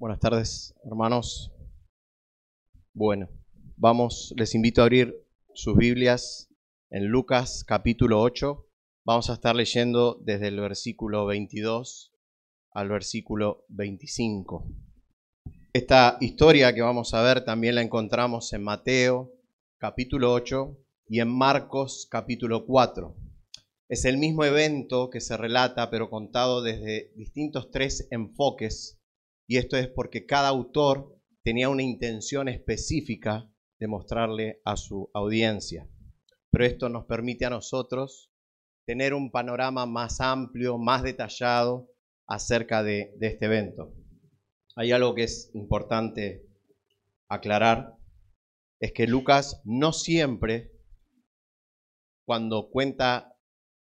Buenas tardes, hermanos. Bueno, vamos, les invito a abrir sus Biblias en Lucas capítulo 8. Vamos a estar leyendo desde el versículo 22 al versículo 25. Esta historia que vamos a ver también la encontramos en Mateo capítulo 8 y en Marcos capítulo 4. Es el mismo evento que se relata, pero contado desde distintos tres enfoques y esto es porque cada autor tenía una intención específica de mostrarle a su audiencia. Pero esto nos permite a nosotros tener un panorama más amplio, más detallado acerca de, este evento. Hay algo que es importante aclarar, es que Lucas no siempre, cuando cuenta,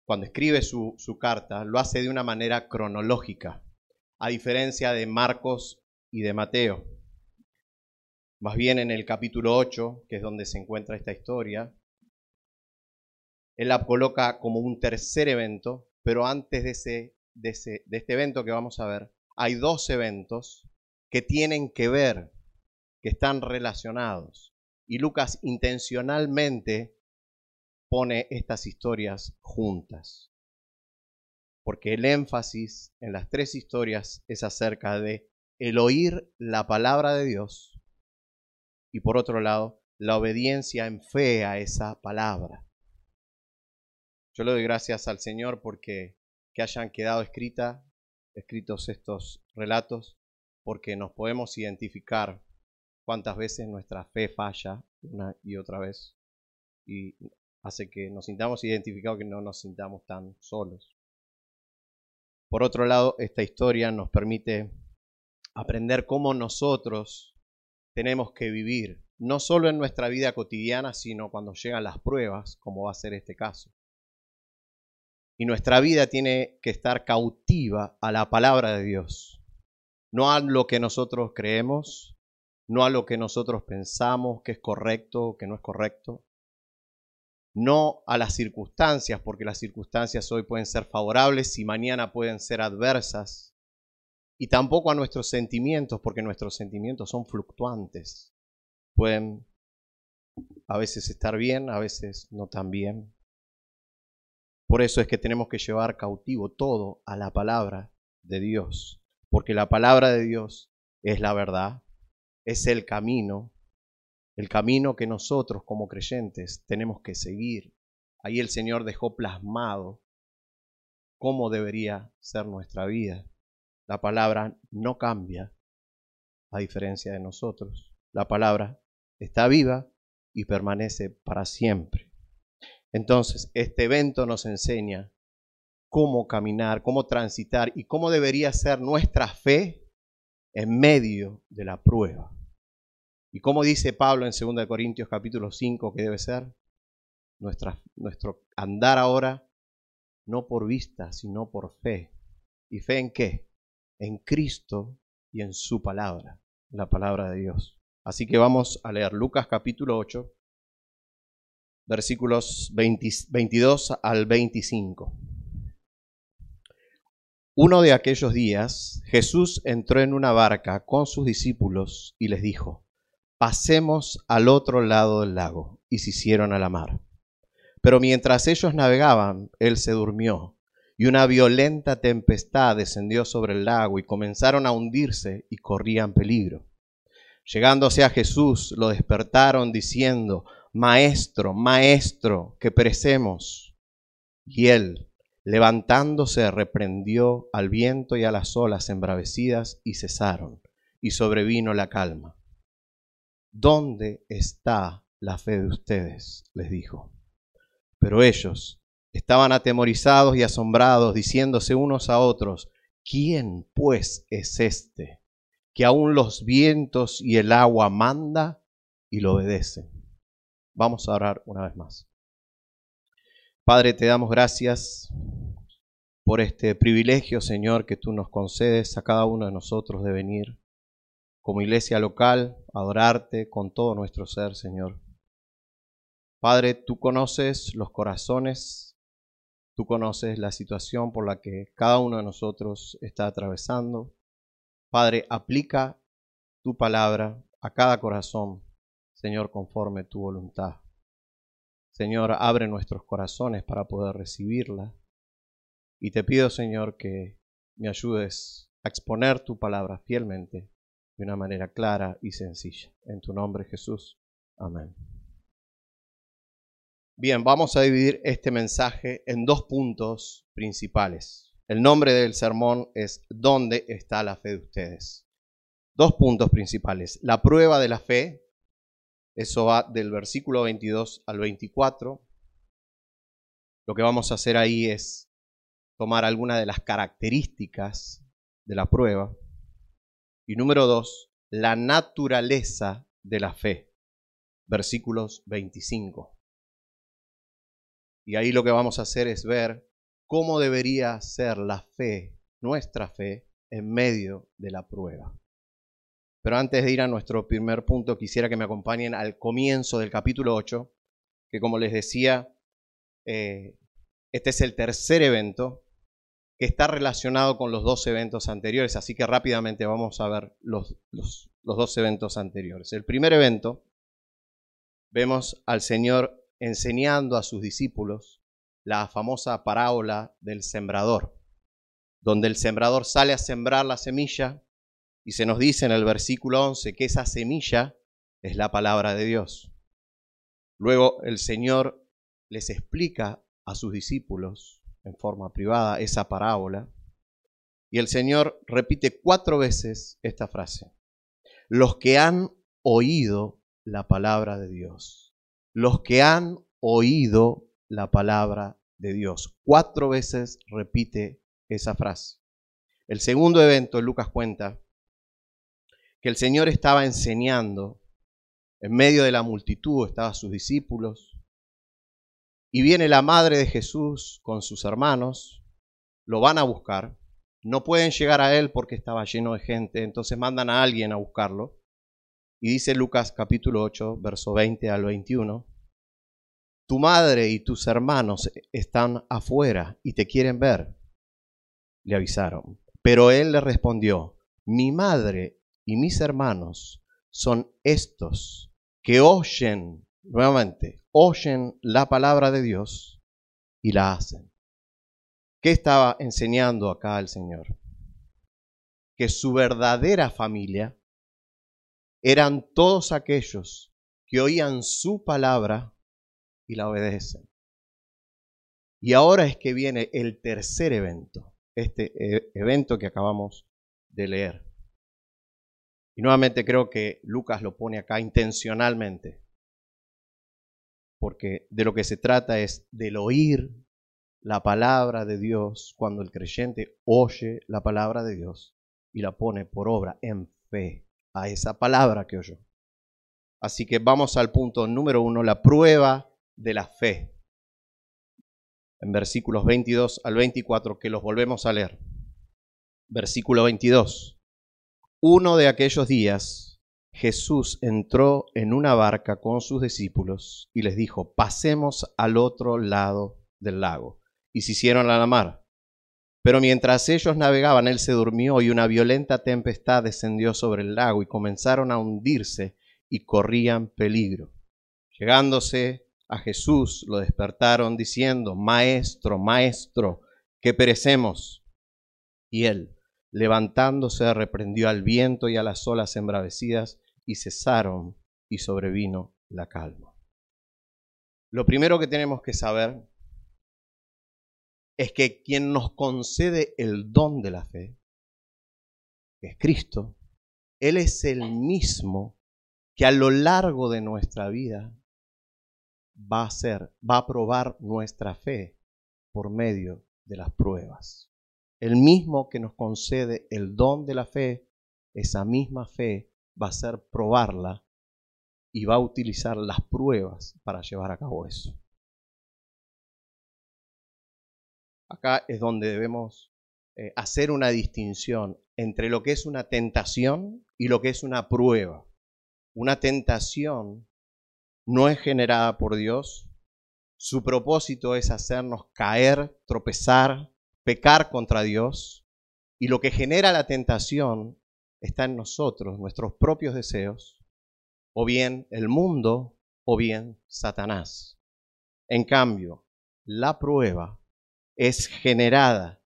cuando escribe su carta, lo hace de una manera cronológica a diferencia de Marcos y de Mateo. Más bien en el capítulo 8, que es donde se encuentra esta historia, él la coloca como un tercer evento, pero antes de, de, ese, de este evento que vamos a ver, hay dos eventos que tienen que ver, que están relacionados. Y Lucas intencionalmente pone estas historias juntas porque el énfasis en las tres historias es acerca de el oír la palabra de Dios y por otro lado, la obediencia en fe a esa palabra. Yo le doy gracias al Señor porque que hayan quedado escrita, escritos estos relatos, porque nos podemos identificar cuántas veces nuestra fe falla una y otra vez y hace que nos sintamos identificados, que no nos sintamos tan solos. Por otro lado, esta historia nos permite aprender cómo nosotros tenemos que vivir, no solo en nuestra vida cotidiana, sino cuando llegan las pruebas, como va a ser este caso. Y nuestra vida tiene que estar cautiva a la palabra de Dios, no a lo que nosotros creemos, no a lo que nosotros pensamos que es correcto o que no es correcto, no a las circunstancias, porque las circunstancias hoy pueden ser favorables y mañana pueden ser adversas, y tampoco a nuestros sentimientos, porque nuestros sentimientos son fluctuantes. Pueden a veces estar bien, a veces no tan bien. Por eso es que tenemos que llevar cautivo todo a la palabra de Dios, porque la palabra de Dios es la verdad, es el camino, el camino que nosotros como creyentes tenemos que seguir. Ahí el Señor dejó plasmado cómo debería ser nuestra vida. La palabra no cambia, a diferencia de nosotros. La palabra está viva y permanece para siempre. Entonces, este evento nos enseña cómo caminar, cómo transitar y cómo debería ser nuestra fe en medio de la prueba. ¿Y cómo dice Pablo en 2 Corintios capítulo 5 que debe ser? Nuestro andar ahora no por vista, sino por fe. ¿Y fe en qué? En Cristo y en su palabra, la palabra de Dios. Así que vamos a leer Lucas capítulo 8, versículos 22 al 25. Uno de aquellos días Jesús entró en una barca con sus discípulos y les dijo, pasemos al otro lado del lago, y se hicieron a la mar. Pero mientras ellos navegaban, él se durmió, y una violenta tempestad descendió sobre el lago, y comenzaron a hundirse y corrían peligro. Llegándose a Jesús, lo despertaron diciendo, Maestro, Maestro, que perecemos. Y él, levantándose, reprendió al viento y a las olas embravecidas, y cesaron, y sobrevino la calma. ¿Dónde está la fe de ustedes? les dijo. Pero ellos estaban atemorizados y asombrados, diciéndose unos a otros, ¿quién pues es este que aún los vientos y el agua manda y lo obedece? Vamos a orar una vez más. Padre, te damos gracias por este privilegio, Señor, que tú nos concedes a cada uno de nosotros de venir como iglesia local, adorarte con todo nuestro ser, Señor. Padre, tú conoces los corazones, tú conoces la situación por la que cada uno de nosotros está atravesando. Padre, aplica tu palabra a cada corazón, Señor, conforme tu voluntad. Señor, abre nuestros corazones para poder recibirla. Y te pido, Señor, que me ayudes a exponer tu palabra fielmente de una manera clara y sencilla. En tu nombre, Jesús. Amén. Bien, vamos a dividir este mensaje en dos puntos principales. El nombre del sermón es ¿Dónde está la fe de ustedes? Dos puntos principales. La prueba de la fe, eso va del versículo 22 al 24. Lo que vamos a hacer ahí es tomar algunas de las características de la prueba. Y número dos, la naturaleza de la fe. Versículos 25. Y ahí lo que vamos a hacer es ver cómo debería ser la fe, nuestra fe, en medio de la prueba. Pero antes de ir a nuestro primer punto, quisiera que me acompañen al comienzo del capítulo 8, que como les decía, eh, este es el tercer evento que está relacionado con los dos eventos anteriores, así que rápidamente vamos a ver los, los, dos eventos anteriores. El primer evento, vemos al Señor enseñando a sus discípulos la famosa parábola del sembrador, donde el sembrador sale a sembrar la semilla y se nos dice en el versículo 11 que esa semilla es la palabra de Dios. Luego el Señor les explica a sus discípulos en forma privada esa parábola. Y el Señor repite cuatro veces esta frase. Los que han oído la palabra de Dios. Los que han oído la palabra de Dios. Cuatro veces repite esa frase. El segundo evento, Lucas cuenta que el Señor estaba enseñando en medio de la multitud, estaban sus discípulos, y viene la madre de Jesús con sus hermanos, lo van a buscar, no pueden llegar a él porque estaba lleno de gente, entonces mandan a alguien a buscarlo. Y dice Lucas capítulo 8, verso 20 al 21, tu madre y tus hermanos están afuera y te quieren ver, le avisaron. Pero él le respondió, mi madre y mis hermanos son estos que oyen nuevamente oyen la palabra de Dios y la hacen. ¿Qué estaba enseñando acá el Señor? Que su verdadera familia eran todos aquellos que oían su palabra y la obedecen. Y ahora es que viene el tercer evento, este eh, evento que acabamos de leer. Y nuevamente creo que Lucas lo pone acá intencionalmente porque de lo que se trata es del oír la palabra de Dios cuando el creyente oye la palabra de Dios y la pone por obra en fe a esa palabra que oyó. Así que vamos al punto número uno, la prueba de la fe. En versículos 22 al 24, que los volvemos a leer. Versículo 22. Uno de aquellos días Jesús entró en una barca con sus discípulos y les dijo, pasemos al otro lado del lago. Y se hicieron a la mar. Pero mientras ellos navegaban, él se durmió y una violenta tempestad descendió sobre el lago y comenzaron a hundirse y corrían peligro. Llegándose a Jesús, lo despertaron diciendo, Maestro, Maestro, que perecemos. Y él, levantándose, reprendió al viento y a las olas embravecidas y cesaron y sobrevino la calma. Lo primero que tenemos que saber es que quien nos concede el don de la fe, es Cristo, Él es el mismo que a lo largo de nuestra vida va a ser, va a probar nuestra fe por medio de las pruebas. El mismo que nos concede el don de la fe, esa misma fe va a ser probarla y va a utilizar las pruebas para llevar a cabo eso. Acá es donde debemos eh, hacer una distinción entre lo que es una tentación y lo que es una prueba. Una tentación no es generada por Dios. Su propósito es hacernos caer, tropezar, pecar contra Dios. Y lo que genera la tentación está en nosotros, nuestros propios deseos, o bien el mundo, o bien Satanás. En cambio, la prueba es generada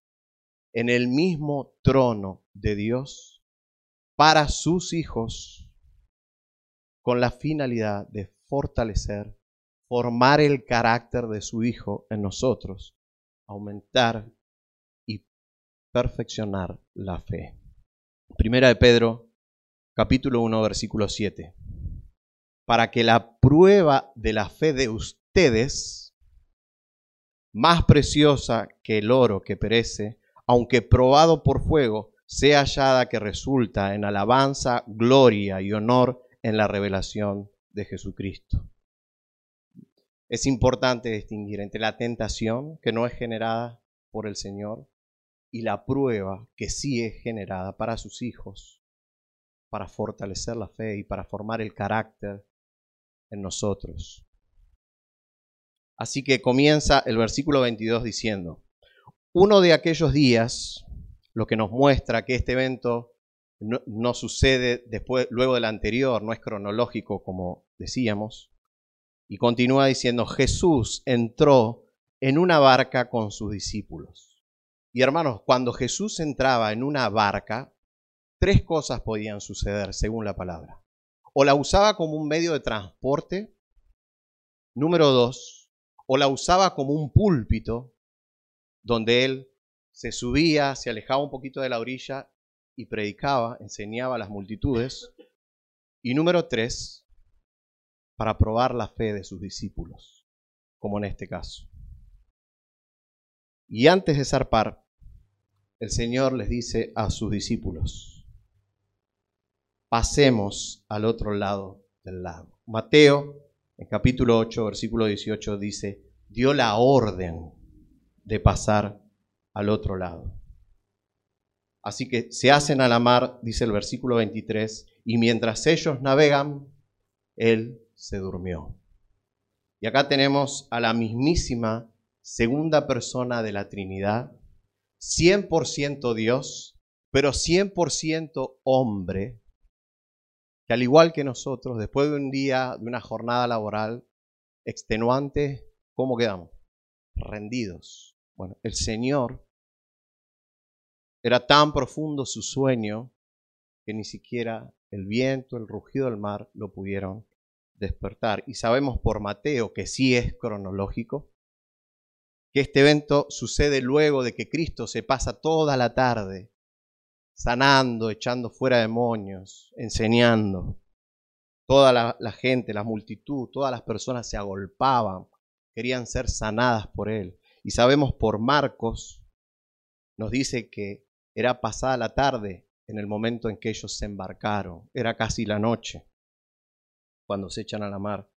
en el mismo trono de Dios para sus hijos con la finalidad de fortalecer, formar el carácter de su Hijo en nosotros, aumentar y perfeccionar la fe. Primera de Pedro, capítulo 1, versículo 7. Para que la prueba de la fe de ustedes, más preciosa que el oro que perece, aunque probado por fuego, sea hallada que resulta en alabanza, gloria y honor en la revelación de Jesucristo. Es importante distinguir entre la tentación, que no es generada por el Señor, y la prueba, que sí es generada para sus hijos, para fortalecer la fe y para formar el carácter en nosotros. Así que comienza el versículo 22 diciendo, uno de aquellos días, lo que nos muestra que este evento no, sucede después, luego del anterior, no es cronológico como decíamos, y continúa diciendo, Jesús entró en una barca con sus discípulos. Y hermanos, cuando Jesús entraba en una barca, tres cosas podían suceder según la palabra. O la usaba como un medio de transporte, número dos, o la usaba como un púlpito donde él se subía, se alejaba un poquito de la orilla y predicaba, enseñaba a las multitudes. Y número tres, para probar la fe de sus discípulos, como en este caso. Y antes de zarpar, el Señor les dice a sus discípulos, pasemos al otro lado del lago. Mateo, en capítulo 8, versículo 18, dice, dio la orden de pasar al otro lado. Así que se hacen a la mar, dice el versículo 23, y mientras ellos navegan, Él se durmió. Y acá tenemos a la mismísima segunda persona de la Trinidad, 100% Dios, pero 100% hombre, que al igual que nosotros, después de un día, de una jornada laboral extenuante, ¿cómo quedamos? Rendidos. Bueno, el Señor era tan profundo su sueño que ni siquiera el viento, el rugido del mar lo pudieron despertar. Y sabemos por Mateo, que sí es cronológico, que este evento sucede luego de que Cristo se pasa toda la tarde sanando, echando fuera demonios, enseñando. Toda la, la, gente, la multitud, todas las personas se agolpaban, querían ser sanadas por él. Y sabemos por Marcos, nos dice que era pasada la tarde en el momento en que ellos se embarcaron, era casi la noche cuando se echan a la mar.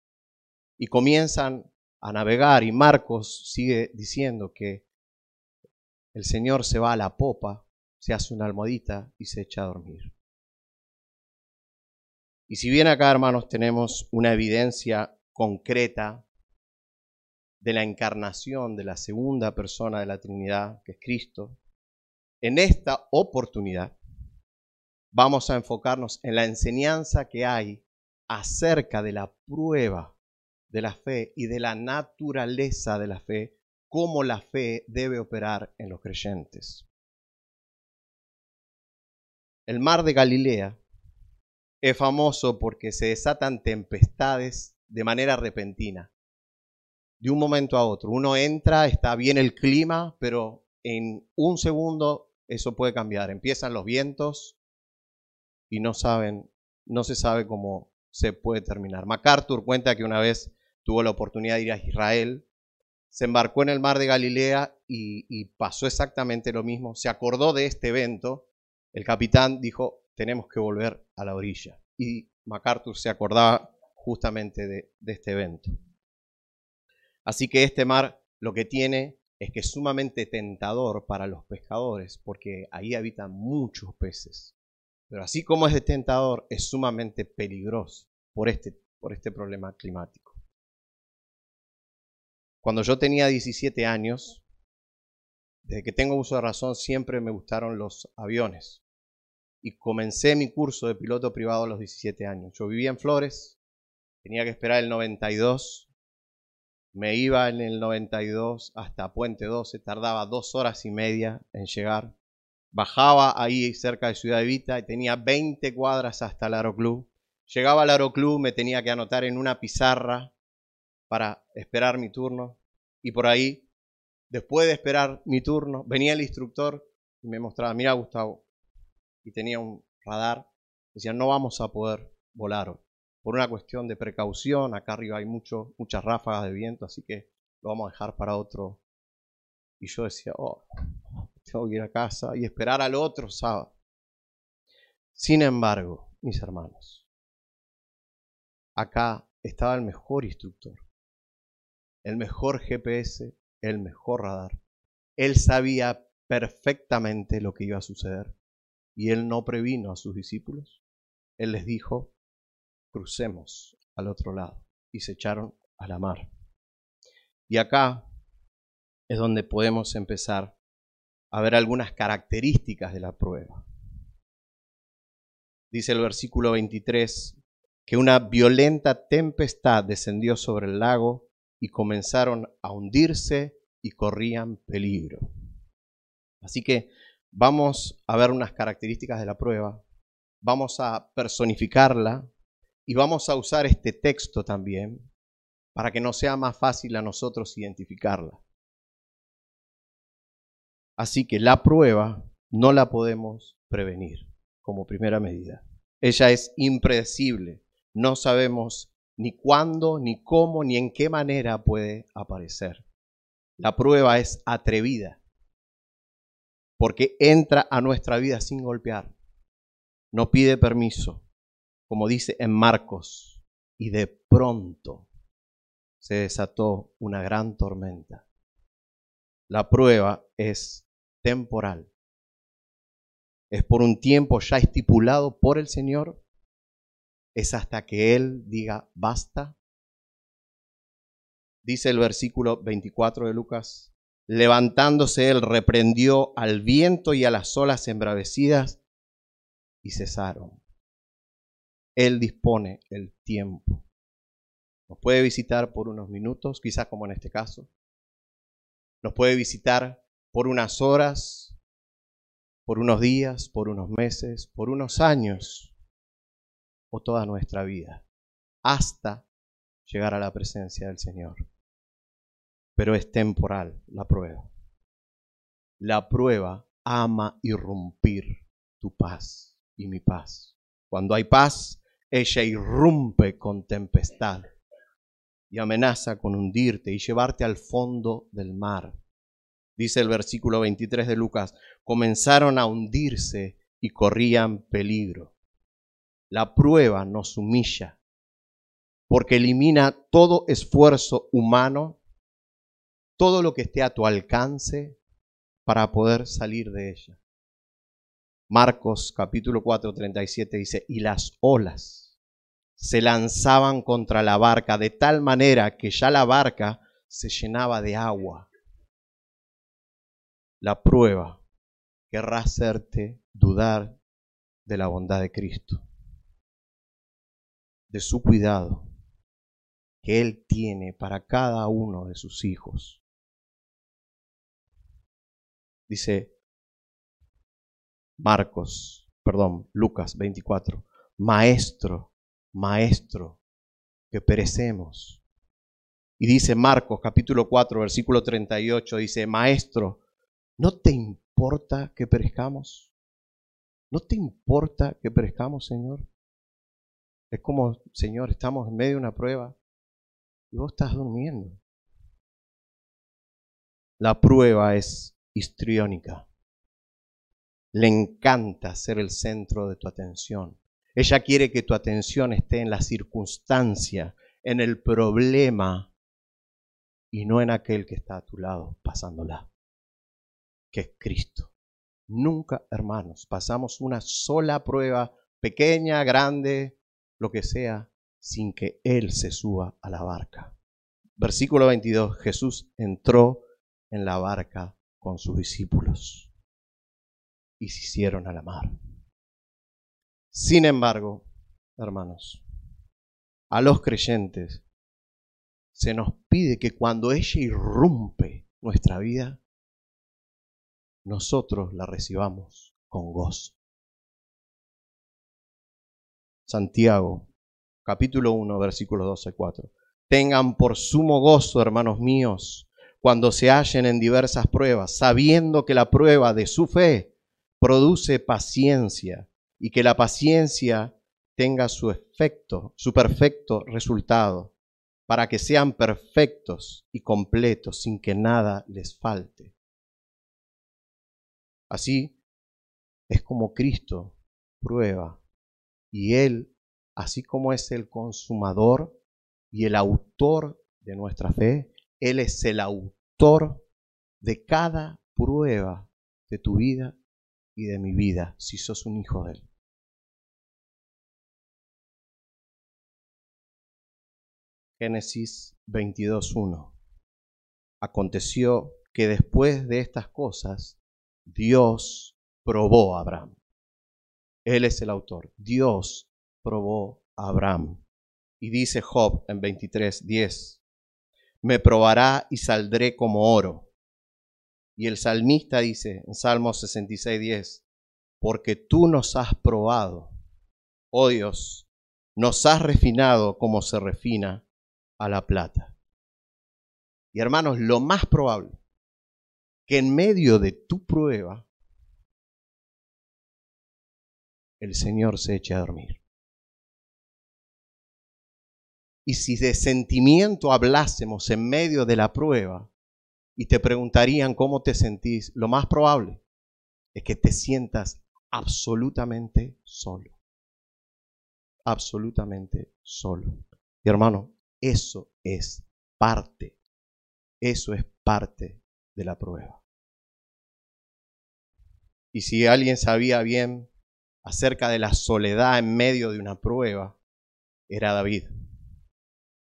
Y comienzan a navegar y Marcos sigue diciendo que el Señor se va a la popa, se hace una almohadita y se echa a dormir. Y si bien acá, hermanos, tenemos una evidencia concreta de la encarnación de la segunda persona de la Trinidad, que es Cristo, en esta oportunidad vamos a enfocarnos en la enseñanza que hay acerca de la prueba de la fe y de la naturaleza de la fe, cómo la fe debe operar en los creyentes. El mar de Galilea es famoso porque se desatan tempestades de manera repentina, de un momento a otro. Uno entra, está bien el clima, pero en un segundo eso puede cambiar. Empiezan los vientos y no saben, no se sabe cómo se puede terminar. MacArthur cuenta que una vez tuvo la oportunidad de ir a Israel, se embarcó en el mar de Galilea y, pasó exactamente lo mismo. Se acordó de este evento. El capitán dijo, tenemos que volver a la orilla. Y MacArthur se acordaba justamente de, este evento. Así que este mar lo que tiene es que es sumamente tentador para los pescadores, porque ahí habitan muchos peces. Pero así como es tentador, es sumamente peligroso por este, por este problema climático. Cuando yo tenía 17 años, desde que tengo uso de razón, siempre me gustaron los aviones. y comencé mi curso de piloto privado a los 17 años. Yo vivía en Flores, tenía que esperar el 92, me iba en el 92 hasta Puente 12, tardaba dos horas y media en llegar. Bajaba ahí cerca de Ciudad Evita y tenía 20 cuadras hasta el Aeroclub. Llegaba al Aeroclub, me tenía que anotar en una pizarra para esperar mi turno. Y por ahí, después de esperar mi turno, venía el instructor y me mostraba, mira Gustavo, y tenía un radar, decía, no vamos a poder volar Por una cuestión de precaución, acá arriba hay mucho, muchas ráfagas de viento, así que lo vamos a dejar para otro. Y yo decía, oh, tengo que ir a casa y esperar al otro sábado. Sin embargo, mis hermanos, acá estaba el mejor instructor, el mejor GPS, el mejor radar. Él sabía perfectamente lo que iba a suceder y él no previno a sus discípulos. Él les dijo, crucemos al otro lado y se echaron a la mar. Y acá es donde podemos empezar a ver algunas características de la prueba. Dice el versículo 23 que una violenta tempestad descendió sobre el lago y comenzaron a hundirse y corrían peligro. Así que vamos a ver unas características de la prueba, vamos a personificarla y vamos a usar este texto también para que nos sea más fácil a nosotros identificarla. Así que la prueba no la podemos prevenir como primera medida. Ella es impredecible. No sabemos ni cuándo, ni cómo, ni en qué manera puede aparecer. La prueba es atrevida porque entra a nuestra vida sin golpear. No pide permiso, como dice en Marcos, y de pronto se desató una gran tormenta. La prueba es temporal. Es por un tiempo ya estipulado por el Señor. Es hasta que Él diga basta. Dice el versículo 24 de Lucas, levantándose Él reprendió al viento y a las olas embravecidas y cesaron. Él dispone el tiempo. Nos puede visitar por unos minutos, quizás como en este caso. Nos puede visitar por unas horas, por unos días, por unos meses, por unos años o toda nuestra vida, hasta llegar a la presencia del Señor. Pero es temporal la prueba. La prueba ama irrumpir tu paz y mi paz. Cuando hay paz, ella irrumpe con tempestad y amenaza con hundirte y llevarte al fondo del mar dice el versículo 23 de Lucas, comenzaron a hundirse y corrían peligro. La prueba nos humilla porque elimina todo esfuerzo humano, todo lo que esté a tu alcance para poder salir de ella. Marcos capítulo 4, 37 dice, y las olas se lanzaban contra la barca de tal manera que ya la barca se llenaba de agua la prueba querrá hacerte dudar de la bondad de Cristo, de su cuidado que Él tiene para cada uno de sus hijos. Dice Marcos, perdón, Lucas 24, Maestro, Maestro, que perecemos. Y dice Marcos capítulo 4, versículo 38, dice, Maestro, ¿No te importa que perezcamos? ¿No te importa que perezcamos, Señor? Es como, Señor, estamos en medio de una prueba y vos estás durmiendo. La prueba es histriónica. Le encanta ser el centro de tu atención. Ella quiere que tu atención esté en la circunstancia, en el problema y no en aquel que está a tu lado pasándola que es Cristo. Nunca, hermanos, pasamos una sola prueba, pequeña, grande, lo que sea, sin que Él se suba a la barca. Versículo 22, Jesús entró en la barca con sus discípulos y se hicieron a la mar. Sin embargo, hermanos, a los creyentes se nos pide que cuando ella irrumpe nuestra vida, nosotros la recibamos con gozo. Santiago, capítulo 1, versículos 12 4. Tengan por sumo gozo, hermanos míos, cuando se hallen en diversas pruebas, sabiendo que la prueba de su fe produce paciencia y que la paciencia tenga su efecto, su perfecto resultado, para que sean perfectos y completos sin que nada les falte. Así es como Cristo prueba y Él, así como es el consumador y el autor de nuestra fe, Él es el autor de cada prueba de tu vida y de mi vida, si sos un hijo de Él. Génesis 22.1. Aconteció que después de estas cosas, Dios probó a Abraham. Él es el autor. Dios probó a Abraham. Y dice Job en 23.10, me probará y saldré como oro. Y el salmista dice en Salmo 66.10, porque tú nos has probado, oh Dios, nos has refinado como se refina a la plata. Y hermanos, lo más probable que en medio de tu prueba el Señor se eche a dormir. Y si de sentimiento hablásemos en medio de la prueba y te preguntarían cómo te sentís, lo más probable es que te sientas absolutamente solo. Absolutamente solo. Y hermano, eso es parte, eso es parte de la prueba. Y si alguien sabía bien acerca de la soledad en medio de una prueba, era David.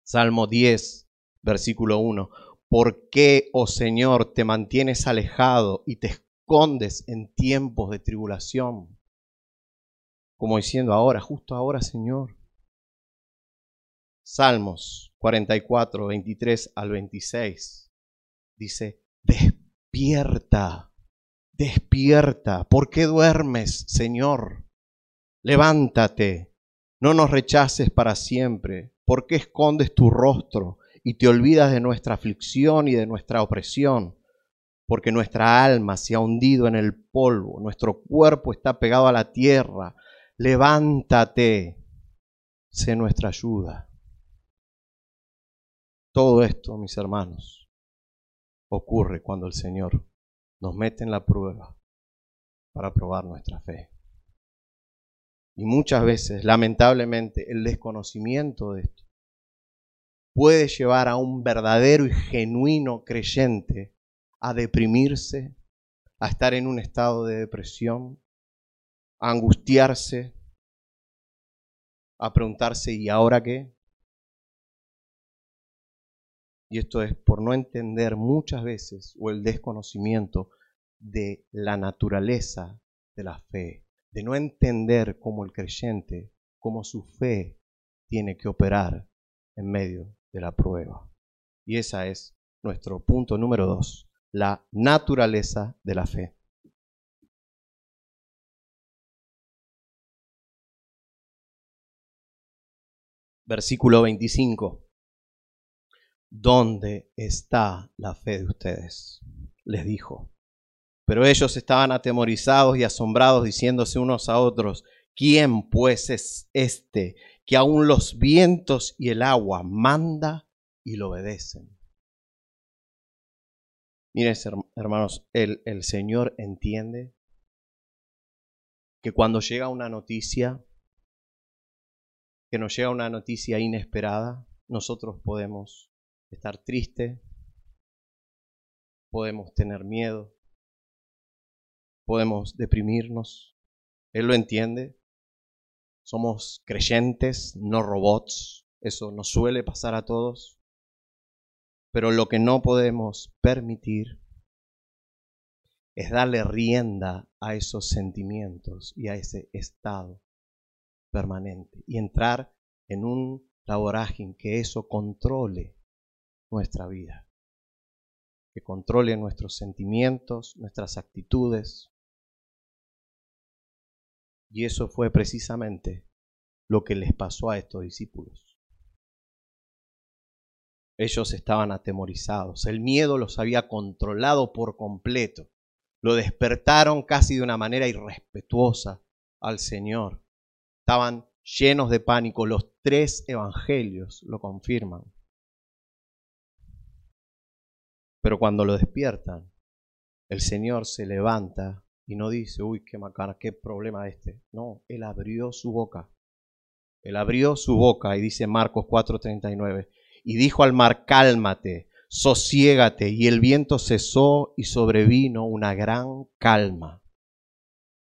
Salmo 10, versículo 1. ¿Por qué, oh Señor, te mantienes alejado y te escondes en tiempos de tribulación? Como diciendo ahora, justo ahora, Señor. Salmos 44, 23 al 26. Dice, despierta, despierta. ¿Por qué duermes, Señor? Levántate, no nos rechaces para siempre. ¿Por qué escondes tu rostro y te olvidas de nuestra aflicción y de nuestra opresión? Porque nuestra alma se ha hundido en el polvo, nuestro cuerpo está pegado a la tierra. Levántate, sé nuestra ayuda. Todo esto, mis hermanos, ocurre cuando el Señor nos mete en la prueba para probar nuestra fe. Y muchas veces, lamentablemente, el desconocimiento de esto puede llevar a un verdadero y genuino creyente a deprimirse, a estar en un estado de depresión, a angustiarse, a preguntarse, ¿y ahora qué? Y esto es por no entender muchas veces o el desconocimiento de la naturaleza de la fe, de no entender cómo el creyente, cómo su fe tiene que operar en medio de la prueba. Y esa es nuestro punto número dos, la naturaleza de la fe. Versículo 25. ¿Dónde está la fe de ustedes? les dijo. Pero ellos estaban atemorizados y asombrados, diciéndose unos a otros, ¿quién pues es este que aún los vientos y el agua manda y lo obedecen? Miren, hermanos, el, el Señor entiende que cuando llega una noticia, que nos llega una noticia inesperada, nosotros podemos estar triste, podemos tener miedo, podemos deprimirnos. Él lo entiende. Somos creyentes, no robots. Eso nos suele pasar a todos. Pero lo que no podemos permitir es darle rienda a esos sentimientos y a ese estado permanente y entrar en un laboraje que eso controle nuestra vida, que controle nuestros sentimientos, nuestras actitudes. Y eso fue precisamente lo que les pasó a estos discípulos. Ellos estaban atemorizados, el miedo los había controlado por completo, lo despertaron casi de una manera irrespetuosa al Señor. Estaban llenos de pánico, los tres evangelios lo confirman. Pero cuando lo despiertan, el Señor se levanta y no dice, uy, qué macana, qué problema este. No, Él abrió su boca. Él abrió su boca y dice Marcos 4:39, y dijo al mar, cálmate, sosiégate, y el viento cesó y sobrevino una gran calma.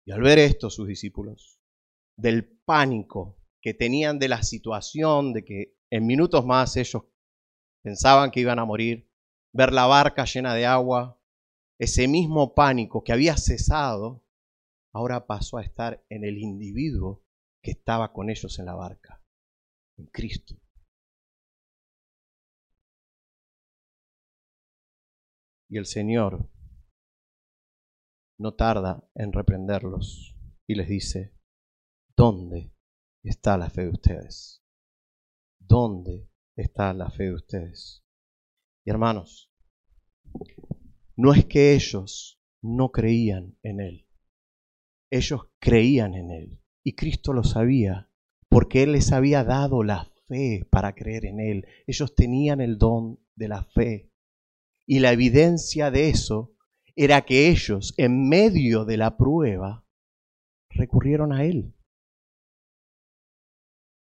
Y al ver esto, sus discípulos, del pánico que tenían de la situación, de que en minutos más ellos pensaban que iban a morir, ver la barca llena de agua, ese mismo pánico que había cesado, ahora pasó a estar en el individuo que estaba con ellos en la barca, en Cristo. Y el Señor no tarda en reprenderlos y les dice, ¿dónde está la fe de ustedes? ¿Dónde está la fe de ustedes? Y hermanos, no es que ellos no creían en Él, ellos creían en Él y Cristo lo sabía, porque Él les había dado la fe para creer en Él. Ellos tenían el don de la fe. Y la evidencia de eso era que ellos, en medio de la prueba, recurrieron a Él.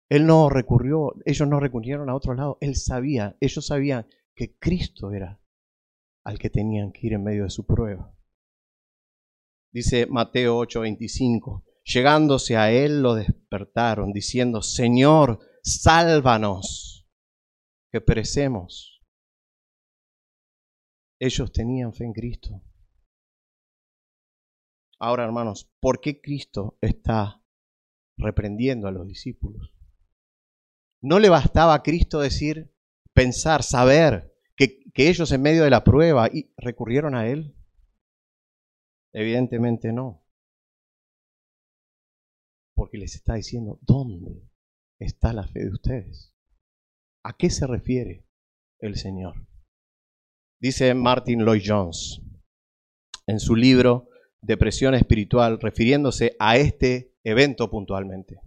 Él no recurrió, ellos no recurrieron a otro lado. Él sabía, ellos sabían que Cristo era al que tenían que ir en medio de su prueba. Dice Mateo 8:25, Llegándose a él lo despertaron, diciendo, Señor, sálvanos, que perecemos. Ellos tenían fe en Cristo. Ahora, hermanos, ¿por qué Cristo está reprendiendo a los discípulos? No le bastaba a Cristo decir, pensar, saber que, ellos en medio de la prueba y recurrieron a Él. Evidentemente no porque les está diciendo, ¿dónde está la fe de ustedes? ¿A qué se refiere el Señor? Dice Martin Lloyd Jones en su libro Depresión Espiritual, refiriéndose a este evento puntualmente.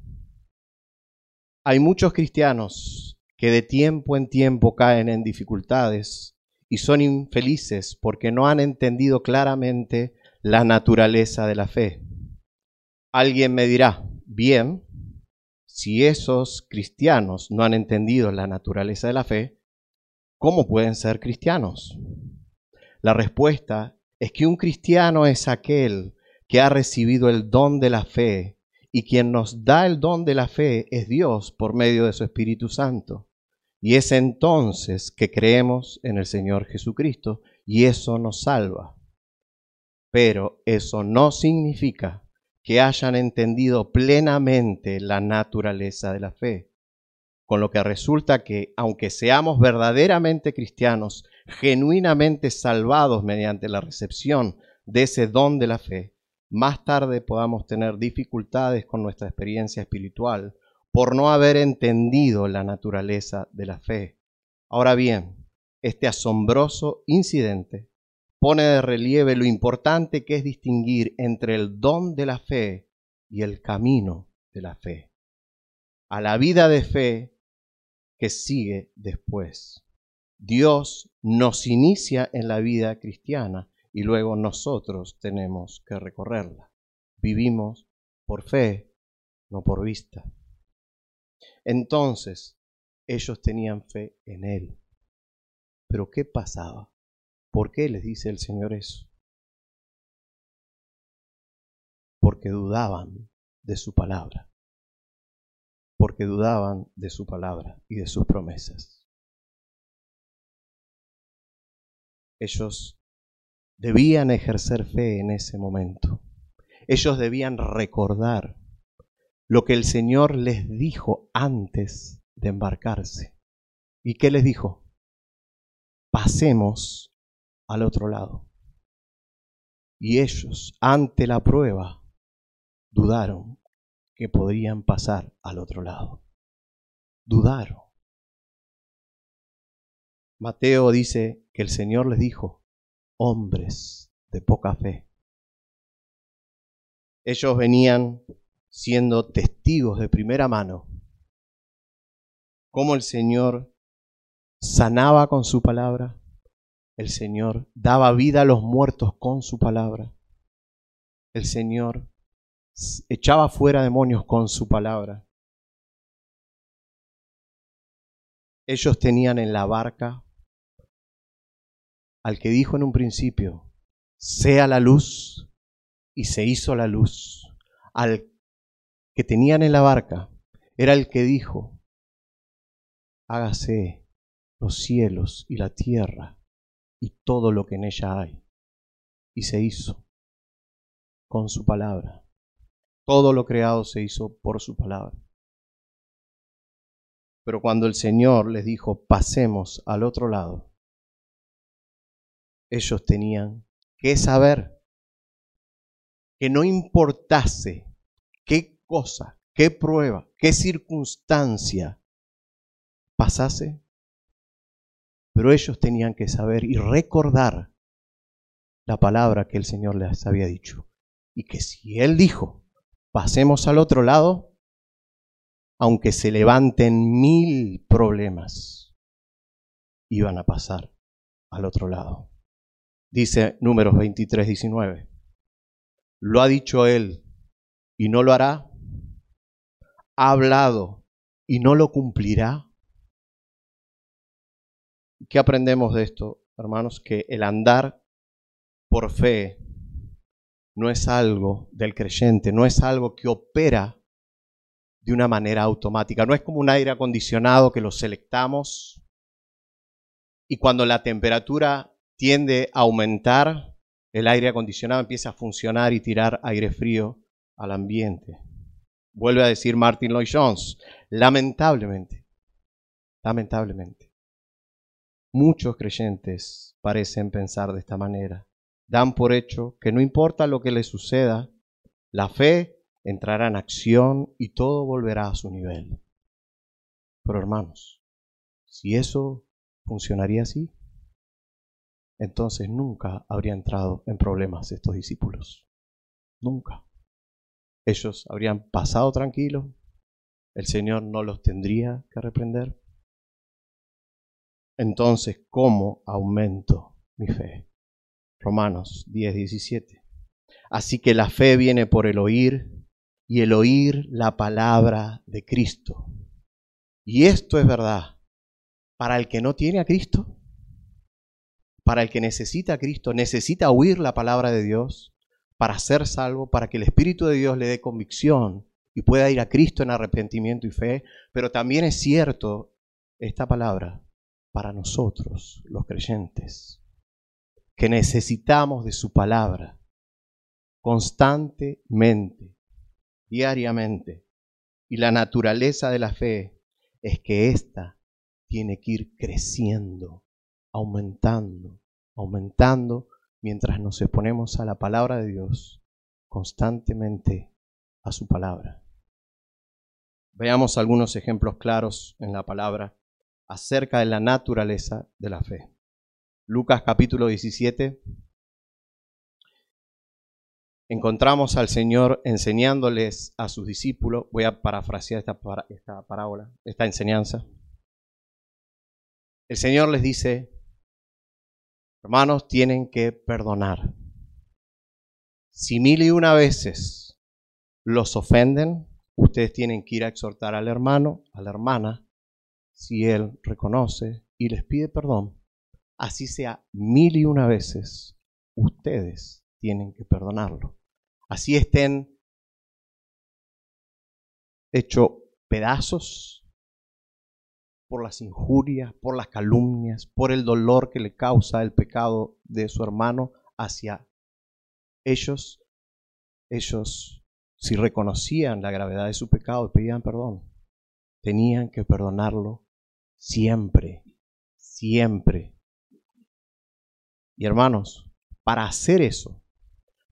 Hay muchos cristianos que de tiempo en tiempo caen en dificultades y son infelices porque no han entendido claramente la naturaleza de la fe. Alguien me dirá, bien, si esos cristianos no han entendido la naturaleza de la fe, ¿cómo pueden ser cristianos? La respuesta es que un cristiano es aquel que ha recibido el don de la fe y quien nos da el don de la fe es Dios por medio de su Espíritu Santo. Y es entonces que creemos en el Señor Jesucristo y eso nos salva. Pero eso no significa que hayan entendido plenamente la naturaleza de la fe. Con lo que resulta que, aunque seamos verdaderamente cristianos, genuinamente salvados mediante la recepción de ese don de la fe, más tarde podamos tener dificultades con nuestra experiencia espiritual por no haber entendido la naturaleza de la fe. Ahora bien, este asombroso incidente pone de relieve lo importante que es distinguir entre el don de la fe y el camino de la fe, a la vida de fe que sigue después. Dios nos inicia en la vida cristiana y luego nosotros tenemos que recorrerla. Vivimos por fe, no por vista. Entonces, ellos tenían fe en Él. Pero ¿qué pasaba? ¿Por qué les dice el Señor eso? Porque dudaban de su palabra. Porque dudaban de su palabra y de sus promesas. Ellos debían ejercer fe en ese momento. Ellos debían recordar lo que el Señor les dijo antes de embarcarse. ¿Y qué les dijo? Pasemos al otro lado. Y ellos, ante la prueba, dudaron que podrían pasar al otro lado. Dudaron. Mateo dice que el Señor les dijo, hombres de poca fe. Ellos venían siendo testigos de primera mano cómo el Señor sanaba con su palabra, el Señor daba vida a los muertos con su palabra, el Señor echaba fuera demonios con su palabra. Ellos tenían en la barca al que dijo en un principio, sea la luz, y se hizo la luz. Al que tenían en la barca era el que dijo, hágase los cielos y la tierra y todo lo que en ella hay. Y se hizo con su palabra. Todo lo creado se hizo por su palabra. Pero cuando el Señor les dijo, pasemos al otro lado, ellos tenían que saber que no importase qué cosa, qué prueba, qué circunstancia pasase, pero ellos tenían que saber y recordar la palabra que el Señor les había dicho. Y que si Él dijo, pasemos al otro lado, aunque se levanten mil problemas, iban a pasar al otro lado dice números 23, 19. Lo ha dicho él y no lo hará. Ha hablado y no lo cumplirá. ¿Qué aprendemos de esto, hermanos? Que el andar por fe no es algo del creyente, no es algo que opera de una manera automática, no es como un aire acondicionado que lo selectamos y cuando la temperatura tiende a aumentar, el aire acondicionado empieza a funcionar y tirar aire frío al ambiente. Vuelve a decir Martin Lloyd Jones, lamentablemente, lamentablemente, muchos creyentes parecen pensar de esta manera. Dan por hecho que no importa lo que les suceda, la fe entrará en acción y todo volverá a su nivel. Pero hermanos, si eso funcionaría así, entonces nunca habría entrado en problemas estos discípulos. Nunca. Ellos habrían pasado tranquilos, el Señor no los tendría que reprender. Entonces, ¿cómo aumento mi fe? Romanos 10, 17. Así que la fe viene por el oír y el oír la palabra de Cristo. Y esto es verdad para el que no tiene a Cristo para el que necesita a Cristo, necesita oír la palabra de Dios para ser salvo, para que el Espíritu de Dios le dé convicción y pueda ir a Cristo en arrepentimiento y fe. Pero también es cierto esta palabra para nosotros, los creyentes, que necesitamos de su palabra constantemente, diariamente. Y la naturaleza de la fe es que ésta tiene que ir creciendo aumentando, aumentando, mientras nos exponemos a la palabra de Dios, constantemente a su palabra. Veamos algunos ejemplos claros en la palabra acerca de la naturaleza de la fe. Lucas capítulo 17. Encontramos al Señor enseñándoles a sus discípulos, voy a parafrasear esta, esta parábola, esta enseñanza. El Señor les dice, Hermanos, tienen que perdonar. Si mil y una veces los ofenden, ustedes tienen que ir a exhortar al hermano, a la hermana, si él reconoce y les pide perdón. Así sea mil y una veces, ustedes tienen que perdonarlo. Así estén hecho pedazos, por las injurias, por las calumnias, por el dolor que le causa el pecado de su hermano hacia ellos, ellos si reconocían la gravedad de su pecado y pedían perdón, tenían que perdonarlo siempre, siempre. Y hermanos, para hacer eso,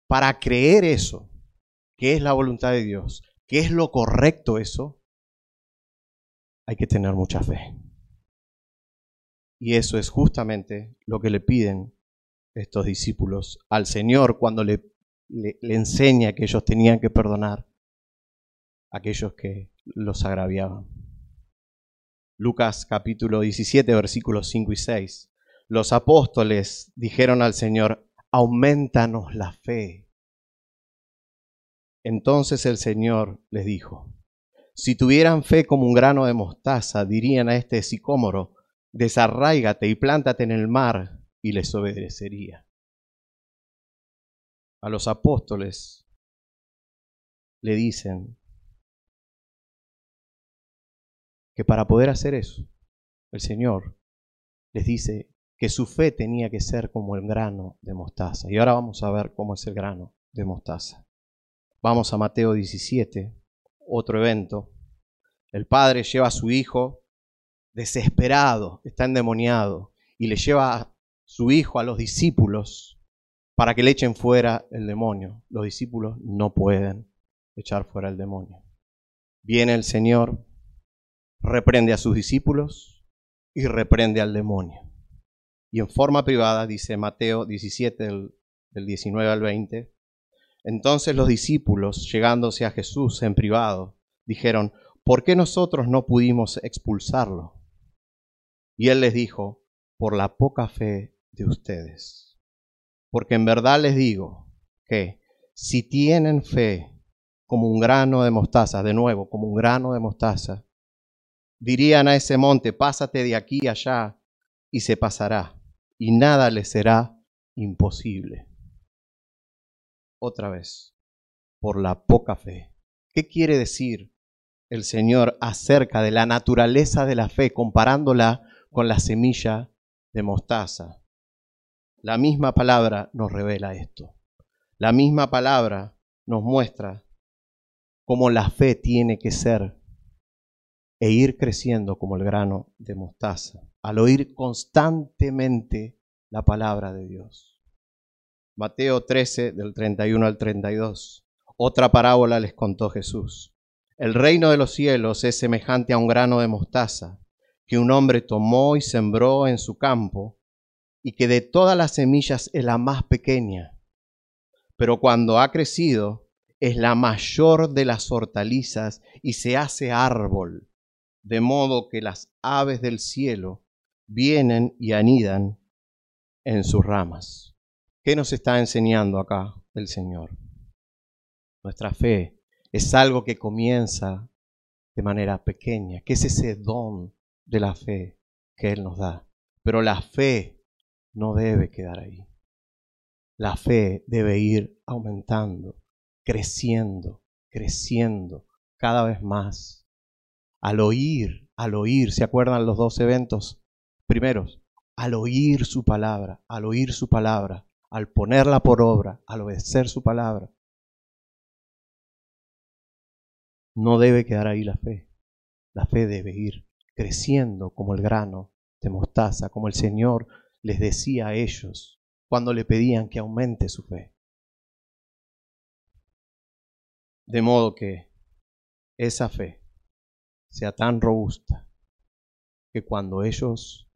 para creer eso, que es la voluntad de Dios, que es lo correcto eso, hay que tener mucha fe. Y eso es justamente lo que le piden estos discípulos al Señor cuando le, enseña que ellos tenían que perdonar a aquellos que los agraviaban. Lucas capítulo 17, versículos 5 y 6. Los apóstoles dijeron al Señor, aumentanos la fe. Entonces el Señor les dijo, si tuvieran fe como un grano de mostaza, dirían a este sicómoro, desarráigate y plántate en el mar, y les obedecería. A los apóstoles le dicen que para poder hacer eso, el Señor les dice que su fe tenía que ser como el grano de mostaza. Y ahora vamos a ver cómo es el grano de mostaza. Vamos a Mateo 17, otro evento. El padre lleva a su hijo desesperado, está endemoniado, y le lleva a su hijo a los discípulos para que le echen fuera el demonio. Los discípulos no pueden echar fuera el demonio. Viene el Señor, reprende a sus discípulos y reprende al demonio. Y en forma privada, dice Mateo 17, del, 19 al 20, entonces los discípulos, llegándose a Jesús en privado, dijeron, ¿por qué nosotros no pudimos expulsarlo? Y él les dijo, por la poca fe de ustedes. Porque en verdad les digo que si tienen fe como un grano de mostaza, de nuevo, como un grano de mostaza, dirían a ese monte, pásate de aquí allá, y se pasará, y nada les será imposible. Otra vez, por la poca fe. ¿Qué quiere decir el Señor acerca de la naturaleza de la fe, comparándola con la semilla de mostaza. La misma palabra nos revela esto. La misma palabra nos muestra cómo la fe tiene que ser e ir creciendo como el grano de mostaza, al oír constantemente la palabra de Dios. Mateo 13, del 31 al 32. Otra parábola les contó Jesús. El reino de los cielos es semejante a un grano de mostaza que un hombre tomó y sembró en su campo, y que de todas las semillas es la más pequeña, pero cuando ha crecido es la mayor de las hortalizas y se hace árbol, de modo que las aves del cielo vienen y anidan en sus ramas. ¿Qué nos está enseñando acá el Señor? Nuestra fe es algo que comienza de manera pequeña, que es ese don de la fe que Él nos da. Pero la fe no debe quedar ahí. La fe debe ir aumentando, creciendo, creciendo cada vez más. Al oír, al oír, ¿se acuerdan los dos eventos primeros? Al oír su palabra, al oír su palabra, al ponerla por obra, al obedecer su palabra. No debe quedar ahí la fe. La fe debe ir creciendo como el grano de mostaza, como el Señor les decía a ellos cuando le pedían que aumente su fe. De modo que esa fe sea tan robusta que cuando ellos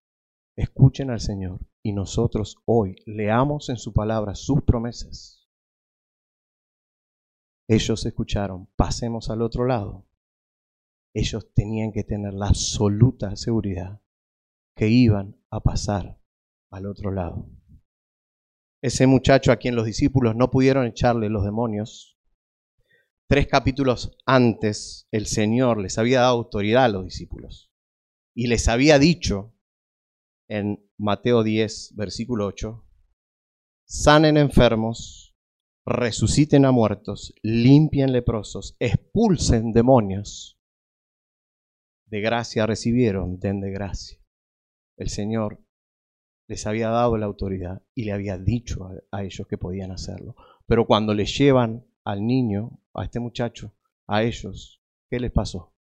escuchen al Señor y nosotros hoy leamos en su palabra sus promesas, ellos escucharon, pasemos al otro lado ellos tenían que tener la absoluta seguridad que iban a pasar al otro lado. Ese muchacho a quien los discípulos no pudieron echarle los demonios, tres capítulos antes el Señor les había dado autoridad a los discípulos y les había dicho en Mateo 10, versículo 8, sanen enfermos, resuciten a muertos, limpien leprosos, expulsen demonios de gracia recibieron, den de gracia. El Señor les había dado la autoridad y le había dicho a, ellos que podían hacerlo. Pero cuando les llevan al niño, a este muchacho, a ellos, ¿qué les pasó?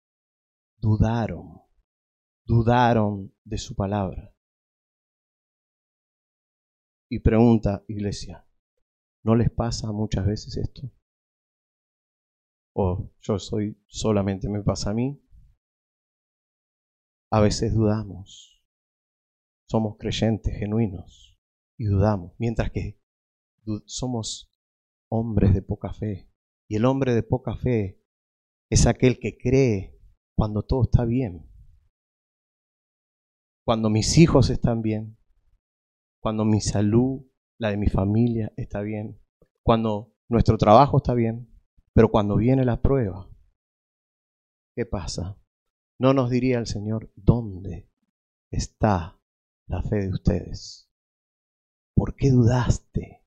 Dudaron, dudaron de su palabra. Y pregunta, iglesia, ¿no les pasa muchas veces esto? ¿O yo soy solamente me pasa a mí? A veces dudamos. Somos creyentes genuinos y dudamos, mientras que somos hombres de poca fe. Y el hombre de poca fe es aquel que cree cuando todo está bien. Cuando mis hijos están bien. Cuando mi salud, la de mi familia, está bien. Cuando nuestro trabajo está bien. Pero cuando viene la prueba, ¿qué pasa? No nos diría el Señor, ¿dónde está la fe de ustedes? ¿Por qué dudaste?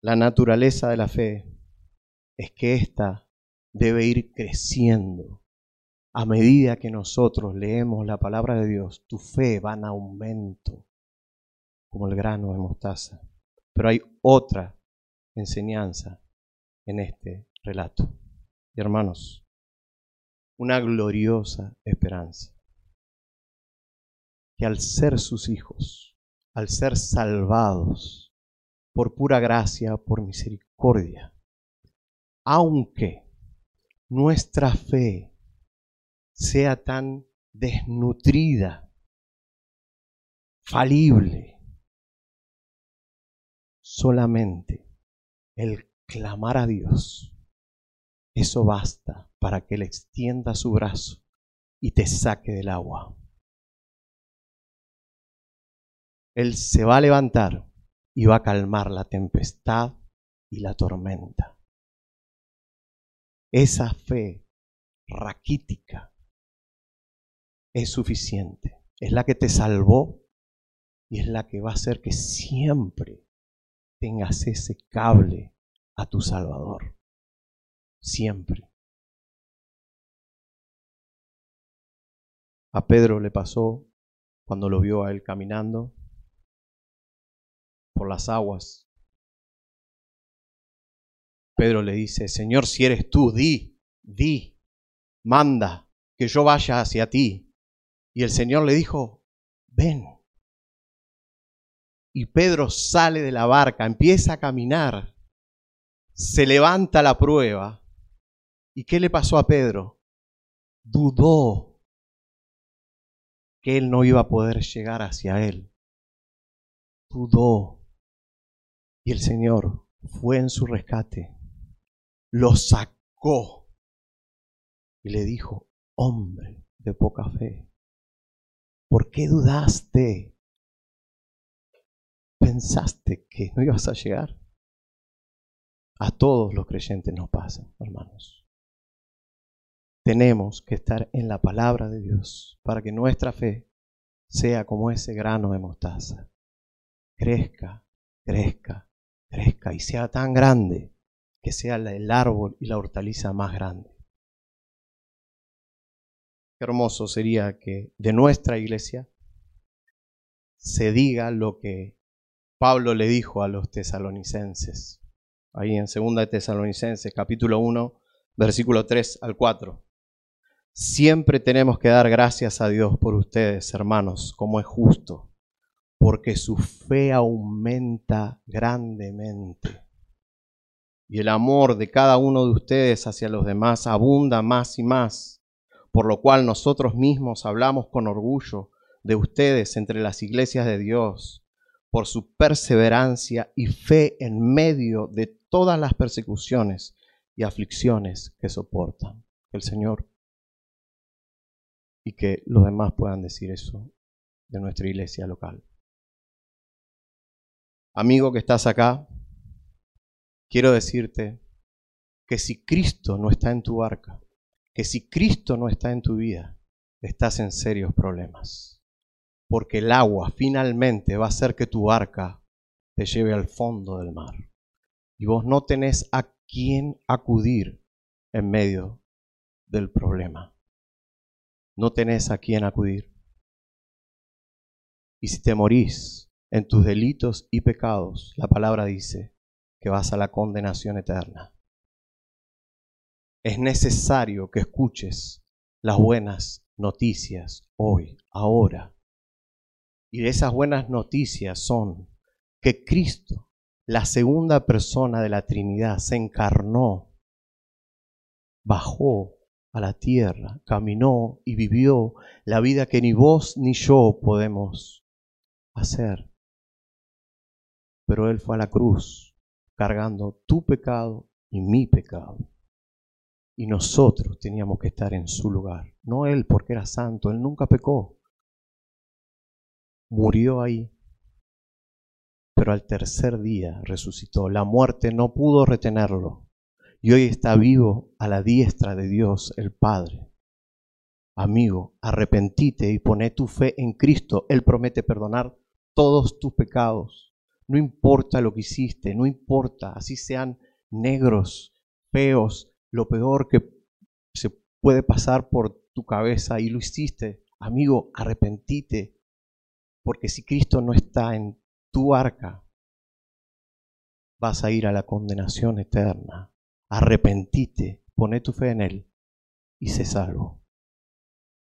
La naturaleza de la fe es que ésta debe ir creciendo. A medida que nosotros leemos la palabra de Dios, tu fe va en aumento, como el grano de mostaza. Pero hay otra enseñanza en este relato. Y hermanos, una gloriosa esperanza. Que al ser sus hijos, al ser salvados, por pura gracia, por misericordia. Aunque nuestra fe sea tan desnutrida, falible, solamente el clamar a Dios, eso basta para que Él extienda su brazo y te saque del agua. Él se va a levantar y va a calmar la tempestad y la tormenta. Esa fe raquítica es suficiente. Es la que te salvó y es la que va a hacer que siempre tengas ese cable a tu Salvador. Siempre. A Pedro le pasó cuando lo vio a él caminando por las aguas. Pedro le dice, Señor, si eres tú, di, di, manda que yo vaya hacia ti. Y el Señor le dijo, ven. Y Pedro sale de la barca, empieza a caminar, se levanta la prueba. ¿Y qué le pasó a Pedro? Dudó que él no iba a poder llegar hacia él. Dudó. Y el Señor fue en su rescate, lo sacó y le dijo, hombre de poca fe, ¿por qué dudaste? ¿Pensaste que no ibas a llegar? A todos los creyentes nos pasa, hermanos. Tenemos que estar en la palabra de Dios para que nuestra fe sea como ese grano de mostaza. Crezca, crezca, crezca y sea tan grande que sea el árbol y la hortaliza más grande. Qué hermoso sería que de nuestra iglesia se diga lo que Pablo le dijo a los tesalonicenses. Ahí en 2 de Tesalonicenses, capítulo 1, versículo 3 al 4. Siempre tenemos que dar gracias a Dios por ustedes, hermanos, como es justo porque su fe aumenta grandemente. Y el amor de cada uno de ustedes hacia los demás abunda más y más, por lo cual nosotros mismos hablamos con orgullo de ustedes entre las iglesias de Dios, por su perseverancia y fe en medio de todas las persecuciones y aflicciones que soportan. El Señor y que los demás puedan decir eso de nuestra iglesia local. Amigo que estás acá, quiero decirte que si Cristo no está en tu barca, que si Cristo no está en tu vida, estás en serios problemas. Porque el agua finalmente va a hacer que tu barca te lleve al fondo del mar. Y vos no tenés a quién acudir en medio del problema. No tenés a quién acudir. Y si te morís, en tus delitos y pecados, la palabra dice que vas a la condenación eterna. Es necesario que escuches las buenas noticias hoy, ahora. Y esas buenas noticias son que Cristo, la segunda persona de la Trinidad, se encarnó, bajó a la tierra, caminó y vivió la vida que ni vos ni yo podemos hacer. Pero Él fue a la cruz cargando tu pecado y mi pecado. Y nosotros teníamos que estar en su lugar. No Él porque era santo, Él nunca pecó. Murió ahí. Pero al tercer día resucitó. La muerte no pudo retenerlo. Y hoy está vivo a la diestra de Dios el Padre. Amigo, arrepentite y poné tu fe en Cristo. Él promete perdonar todos tus pecados. No importa lo que hiciste, no importa, así sean negros, feos, lo peor que se puede pasar por tu cabeza y lo hiciste. Amigo, arrepentite, porque si Cristo no está en tu arca, vas a ir a la condenación eterna. Arrepentite, pone tu fe en Él y sé salvo.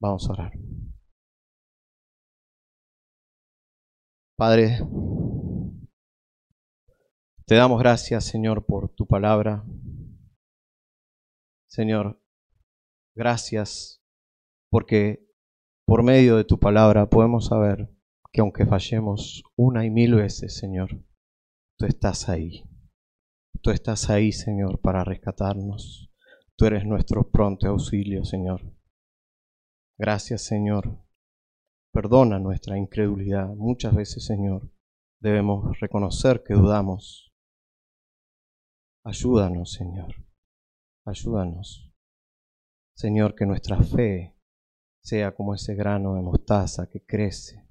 Vamos a orar. Padre, te damos gracias, Señor, por tu palabra. Señor, gracias porque por medio de tu palabra podemos saber que aunque fallemos una y mil veces, Señor, tú estás ahí. Tú estás ahí, Señor, para rescatarnos. Tú eres nuestro pronto auxilio, Señor. Gracias, Señor. Perdona nuestra incredulidad. Muchas veces, Señor, debemos reconocer que dudamos Ayúdanos, Señor. Ayúdanos. Señor, que nuestra fe sea como ese grano de mostaza que crece.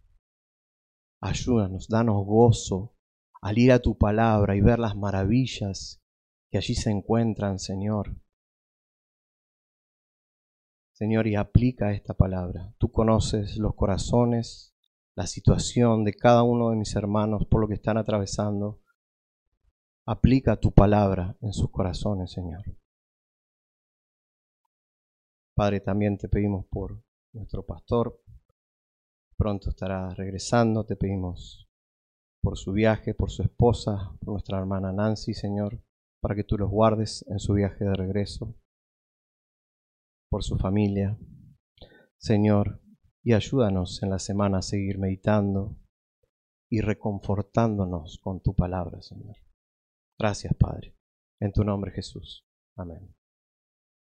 Ayúdanos, danos gozo al ir a tu palabra y ver las maravillas que allí se encuentran, Señor. Señor, y aplica esta palabra. Tú conoces los corazones, la situación de cada uno de mis hermanos por lo que están atravesando. Aplica tu palabra en sus corazones, Señor. Padre, también te pedimos por nuestro pastor. Pronto estará regresando. Te pedimos por su viaje, por su esposa, por nuestra hermana Nancy, Señor, para que tú los guardes en su viaje de regreso, por su familia, Señor, y ayúdanos en la semana a seguir meditando y reconfortándonos con tu palabra, Señor. Gracias, Padre. En tu nombre, Jesús. Amén.